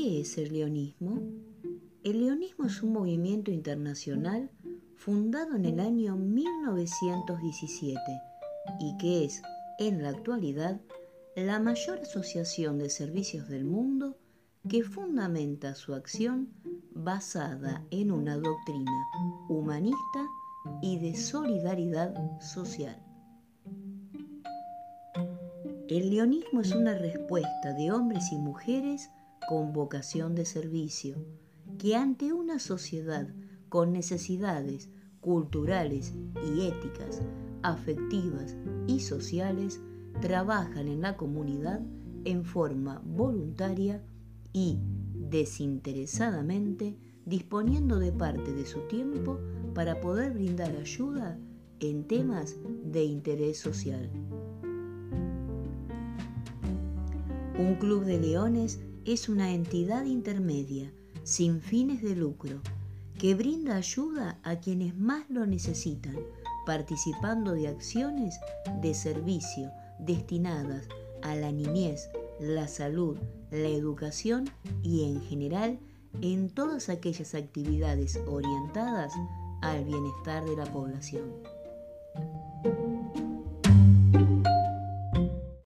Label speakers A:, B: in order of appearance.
A: el leonismo? El leonismo es un movimiento internacional fundado en el año 1917 y que es, en la actualidad, la mayor asociación de servicios del mundo que fundamenta su acción basada en una doctrina humanista y de solidaridad social. El leonismo es una respuesta de hombres y mujeres con vocación de servicio, que ante una sociedad con necesidades culturales y éticas, afectivas y sociales, trabajan en la comunidad en forma voluntaria y desinteresadamente disponiendo de parte de su tiempo para poder brindar ayuda en temas de interés social. Un club de leones es una entidad intermedia, sin fines de lucro, que brinda ayuda a quienes más lo necesitan, participando de acciones de servicio destinadas a la niñez, la salud, la educación y en general en todas aquellas actividades orientadas al bienestar de la población.